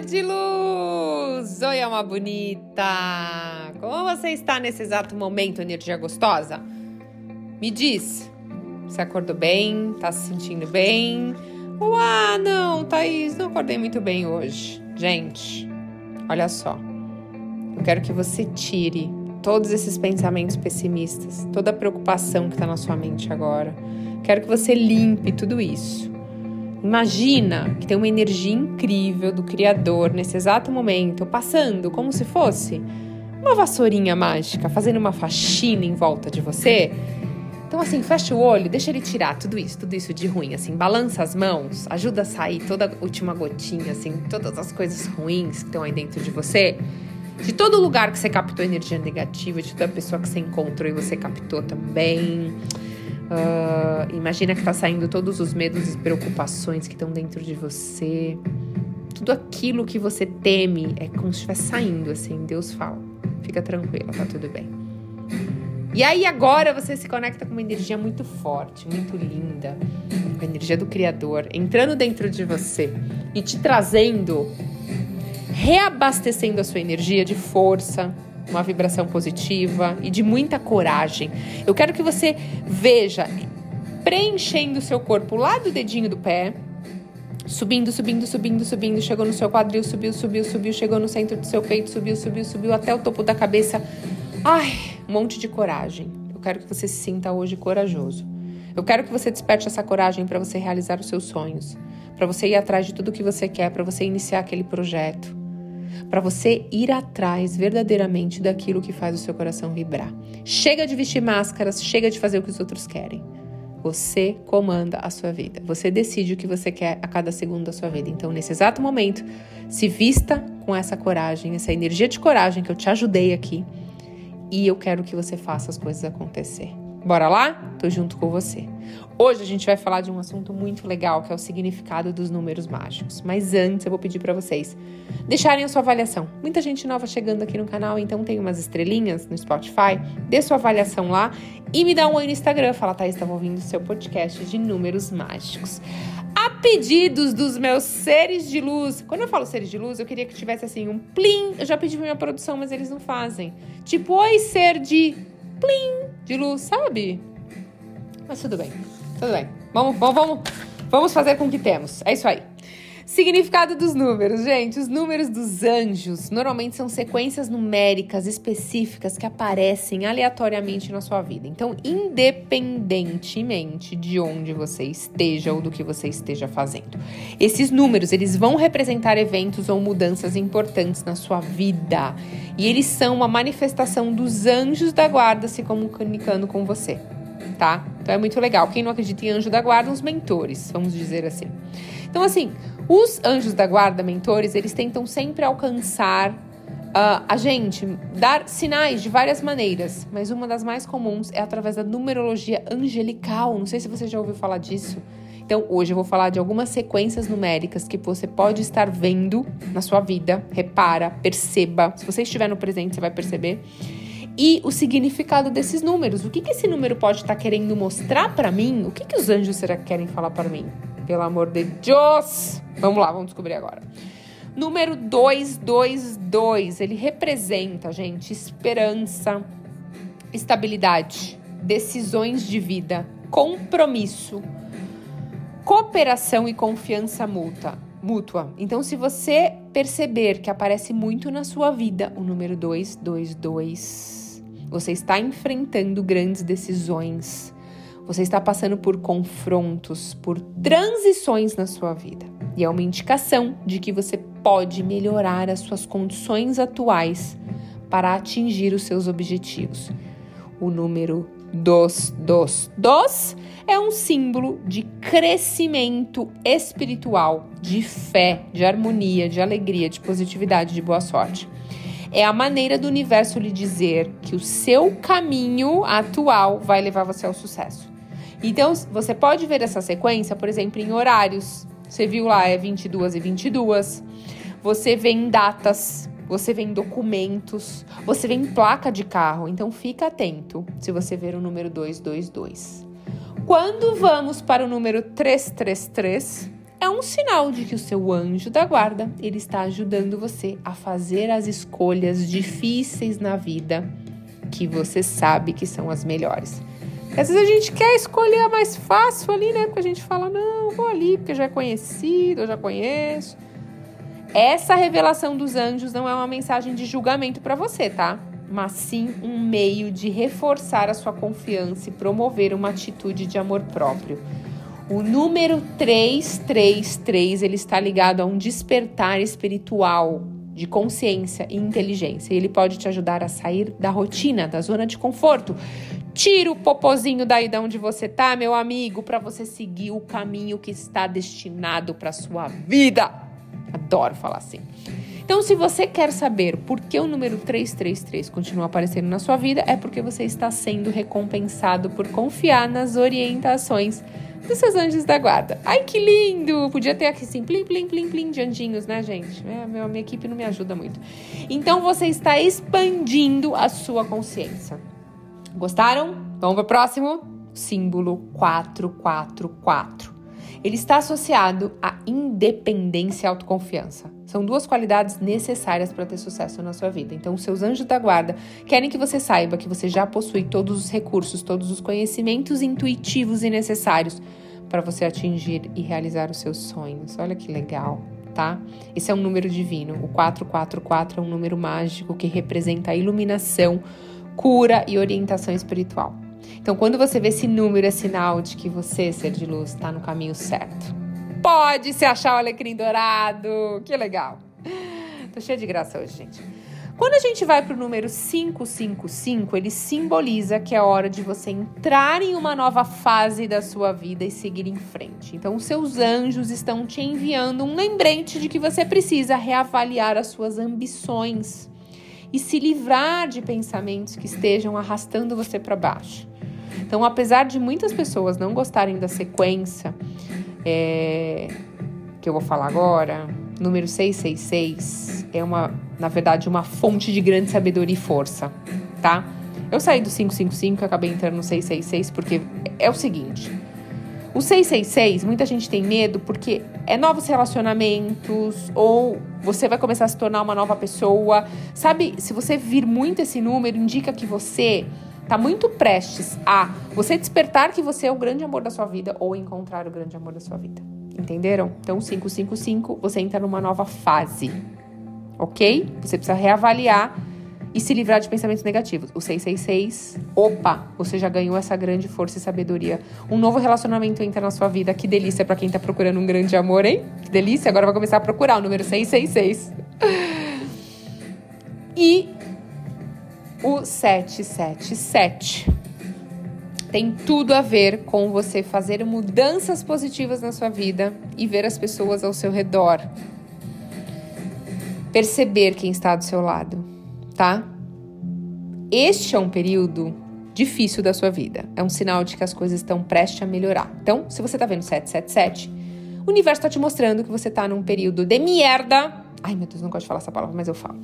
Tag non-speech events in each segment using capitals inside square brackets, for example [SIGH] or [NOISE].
de luz! Oi, alma bonita! Como você está nesse exato momento, energia gostosa? Me diz, você acordou bem? Tá se sentindo bem? Ah, não, Thaís, não acordei muito bem hoje. Gente, olha só. Eu quero que você tire todos esses pensamentos pessimistas, toda a preocupação que está na sua mente agora. Quero que você limpe tudo isso. Imagina que tem uma energia incrível do Criador nesse exato momento, passando como se fosse uma vassourinha mágica, fazendo uma faxina em volta de você. Então, assim, fecha o olho, deixa ele tirar tudo isso, tudo isso de ruim, assim, balança as mãos, ajuda a sair toda a última gotinha, assim, todas as coisas ruins que estão aí dentro de você. De todo lugar que você captou energia negativa, de toda pessoa que você encontrou e você captou também. Uh, imagina que está saindo todos os medos e preocupações que estão dentro de você. Tudo aquilo que você teme é como se estivesse saindo, assim. Deus fala: fica tranquila, tá tudo bem. E aí agora você se conecta com uma energia muito forte, muito linda, com a energia do Criador entrando dentro de você e te trazendo, reabastecendo a sua energia de força, uma vibração positiva e de muita coragem. Eu quero que você veja preenchendo seu corpo lá do dedinho do pé, subindo, subindo, subindo, subindo, chegou no seu quadril, subiu, subiu, subiu, chegou no centro do seu peito, subiu, subiu, subiu até o topo da cabeça. Ai, um monte de coragem. Eu quero que você se sinta hoje corajoso. Eu quero que você desperte essa coragem para você realizar os seus sonhos, para você ir atrás de tudo que você quer, para você iniciar aquele projeto para você ir atrás verdadeiramente daquilo que faz o seu coração vibrar. Chega de vestir máscaras, chega de fazer o que os outros querem. Você comanda a sua vida. Você decide o que você quer a cada segundo da sua vida. Então, nesse exato momento, se vista com essa coragem, essa energia de coragem que eu te ajudei aqui. E eu quero que você faça as coisas acontecer. Bora lá? Tô junto com você. Hoje a gente vai falar de um assunto muito legal, que é o significado dos números mágicos. Mas antes eu vou pedir para vocês deixarem a sua avaliação. Muita gente nova chegando aqui no canal, então tem umas estrelinhas no Spotify. Dê sua avaliação lá e me dá um oi no Instagram. Fala, Thaís, estava ouvindo o seu podcast de números mágicos. A pedidos dos meus seres de luz. Quando eu falo seres de luz, eu queria que tivesse assim um plim. Eu já pedi pra minha produção, mas eles não fazem. Tipo, oi, ser de plim de luz, sabe? Mas tudo bem, tudo bem. Vamos, vamos, vamos, vamos fazer com o que temos. É isso aí. Significado dos números, gente. Os números dos anjos normalmente são sequências numéricas específicas que aparecem aleatoriamente na sua vida. Então, independentemente de onde você esteja ou do que você esteja fazendo, esses números eles vão representar eventos ou mudanças importantes na sua vida e eles são uma manifestação dos anjos da guarda se comunicando com você, tá? Então é muito legal. Quem não acredita em anjo da guarda, os mentores, vamos dizer assim. Então, assim, os anjos da guarda, mentores, eles tentam sempre alcançar uh, a gente, dar sinais de várias maneiras, mas uma das mais comuns é através da numerologia angelical. Não sei se você já ouviu falar disso. Então, hoje eu vou falar de algumas sequências numéricas que você pode estar vendo na sua vida. Repara, perceba. Se você estiver no presente, você vai perceber. E o significado desses números. O que, que esse número pode estar querendo mostrar para mim? O que, que os anjos será que querem falar para mim? Pelo amor de Deus! Vamos lá, vamos descobrir agora. Número 222, ele representa, gente, esperança, estabilidade, decisões de vida, compromisso, cooperação e confiança mútua. mútua. Então, se você perceber que aparece muito na sua vida o número 222, você está enfrentando grandes decisões você está passando por confrontos, por transições na sua vida. E é uma indicação de que você pode melhorar as suas condições atuais para atingir os seus objetivos. O número dos, dos, dos é um símbolo de crescimento espiritual, de fé, de harmonia, de alegria, de positividade, de boa sorte. É a maneira do universo lhe dizer que o seu caminho atual vai levar você ao sucesso. Então, você pode ver essa sequência, por exemplo, em horários. Você viu lá, é 22 e 22. Você vê em datas, você vê em documentos, você vê em placa de carro. Então, fica atento se você ver o número 222. Quando vamos para o número 333, é um sinal de que o seu anjo da guarda, ele está ajudando você a fazer as escolhas difíceis na vida que você sabe que são as melhores. Às vezes a gente quer escolher a mais fácil ali, né? Porque a gente fala, não, vou ali porque já é conhecido, eu já conheço. Essa revelação dos anjos não é uma mensagem de julgamento para você, tá? Mas sim um meio de reforçar a sua confiança e promover uma atitude de amor próprio. O número 333, ele está ligado a um despertar espiritual de consciência e inteligência. E ele pode te ajudar a sair da rotina, da zona de conforto. Tira o popozinho daí de onde você tá, meu amigo, para você seguir o caminho que está destinado para sua vida. Adoro falar assim. Então, se você quer saber por que o número 333 continua aparecendo na sua vida, é porque você está sendo recompensado por confiar nas orientações dos seus anjos da guarda. Ai, que lindo! Podia ter aqui assim, plim, plim, plim, plim de anjinhos, né, gente? É, minha, minha equipe não me ajuda muito. Então, você está expandindo a sua consciência. Gostaram? Vamos para o próximo? Símbolo 444 ele está associado à independência e autoconfiança. São duas qualidades necessárias para ter sucesso na sua vida. Então, seus anjos da guarda querem que você saiba que você já possui todos os recursos, todos os conhecimentos intuitivos e necessários para você atingir e realizar os seus sonhos. Olha que legal, tá? Esse é um número divino. O 444 é um número mágico que representa a iluminação, cura e orientação espiritual. Então, quando você vê esse número, é sinal de que você, ser de luz, está no caminho certo. Pode se achar o alecrim dourado. Que legal. Tô cheia de graça hoje, gente. Quando a gente vai para o número 555, ele simboliza que é hora de você entrar em uma nova fase da sua vida e seguir em frente. Então, seus anjos estão te enviando um lembrete de que você precisa reavaliar as suas ambições e se livrar de pensamentos que estejam arrastando você para baixo. Então, apesar de muitas pessoas não gostarem da sequência é, que eu vou falar agora, número 666 é uma, na verdade, uma fonte de grande sabedoria e força, tá? Eu saí do 555 e acabei entrando no 666 porque é o seguinte. O 666, muita gente tem medo porque é novos relacionamentos ou você vai começar a se tornar uma nova pessoa. Sabe, se você vir muito esse número, indica que você Tá muito prestes a você despertar que você é o grande amor da sua vida ou encontrar o grande amor da sua vida. Entenderam? Então, 555, você entra numa nova fase. Ok? Você precisa reavaliar e se livrar de pensamentos negativos. O 666, opa, você já ganhou essa grande força e sabedoria. Um novo relacionamento entra na sua vida. Que delícia para quem tá procurando um grande amor, hein? Que delícia. Agora vai começar a procurar o número 666. E o 777. Tem tudo a ver com você fazer mudanças positivas na sua vida e ver as pessoas ao seu redor. Perceber quem está do seu lado, tá? Este é um período difícil da sua vida. É um sinal de que as coisas estão prestes a melhorar. Então, se você tá vendo 777, o universo está te mostrando que você tá num período de merda. Ai, meu Deus, não gosto de falar essa palavra, mas eu falo.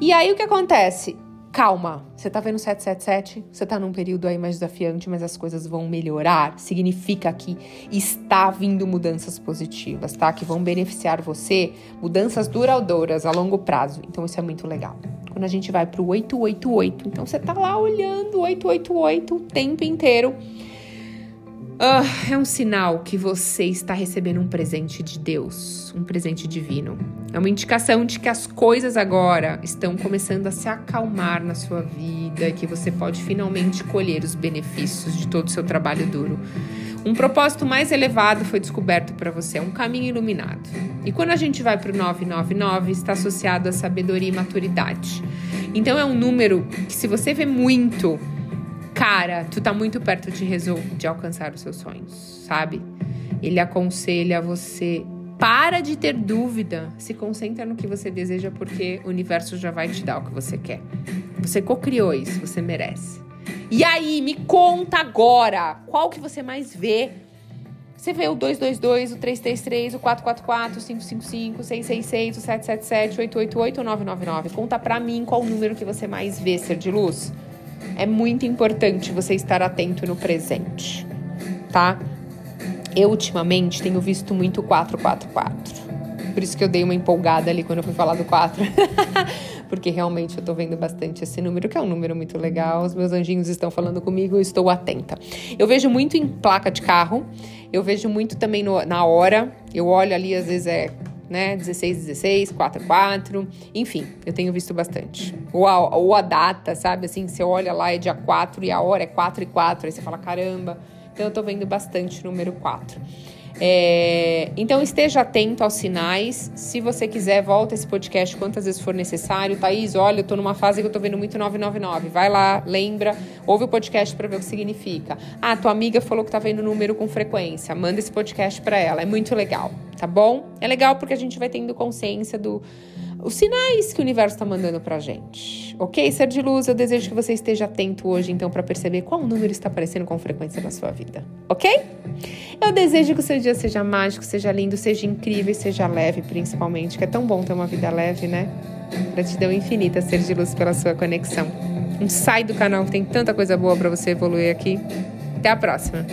E aí o que acontece? Calma, você tá vendo 777? Você tá num período aí mais desafiante, mas as coisas vão melhorar. Significa que está vindo mudanças positivas, tá? Que vão beneficiar você, mudanças duradouras a longo prazo. Então isso é muito legal. Quando a gente vai pro 888, então você tá lá olhando 888 o tempo inteiro Uh, é um sinal que você está recebendo um presente de Deus, um presente divino. É uma indicação de que as coisas agora estão começando a se acalmar na sua vida e que você pode finalmente colher os benefícios de todo o seu trabalho duro. Um propósito mais elevado foi descoberto para você, é um caminho iluminado. E quando a gente vai para o 999, está associado a sabedoria e maturidade. Então é um número que, se você vê muito cara, tu tá muito perto de, de alcançar os seus sonhos, sabe? Ele aconselha você para de ter dúvida, se concentra no que você deseja porque o universo já vai te dar o que você quer. Você cocriou isso, você merece. E aí, me conta agora, qual que você mais vê? Você vê o 222, o 333, o 444, o 555, o 666, o 777, o 888 ou o 999? Conta pra mim qual número que você mais vê, ser de luz é muito importante você estar atento no presente, tá? Eu ultimamente tenho visto muito 444. Por isso que eu dei uma empolgada ali quando eu fui falar do 4. [LAUGHS] Porque realmente eu tô vendo bastante esse número, que é um número muito legal. Os meus anjinhos estão falando comigo, eu estou atenta. Eu vejo muito em placa de carro, eu vejo muito também no, na hora. Eu olho ali, às vezes é né? 16, 16, 4, 4, enfim, eu tenho visto bastante. Ou a, ou a data, sabe? Assim, você olha lá, é dia 4 e a hora é 4 e 4, aí você fala, caramba. Então eu tô vendo bastante número 4. É, então esteja atento aos sinais. Se você quiser, volta esse podcast quantas vezes for necessário. Thaís, olha, eu tô numa fase que eu tô vendo muito 999. Vai lá, lembra, ouve o podcast para ver o que significa. Ah, tua amiga falou que tá vendo número com frequência. Manda esse podcast para ela. É muito legal, tá bom? É legal porque a gente vai tendo consciência do os sinais que o universo está mandando para gente. Ok, ser de luz, eu desejo que você esteja atento hoje, então, para perceber qual número está aparecendo com frequência na sua vida. Ok? Eu desejo que o seu dia seja mágico, seja lindo, seja incrível seja leve, principalmente, que é tão bom ter uma vida leve, né? Gratidão infinita, ser de luz, pela sua conexão. Não sai do canal, tem tanta coisa boa para você evoluir aqui. Até a próxima!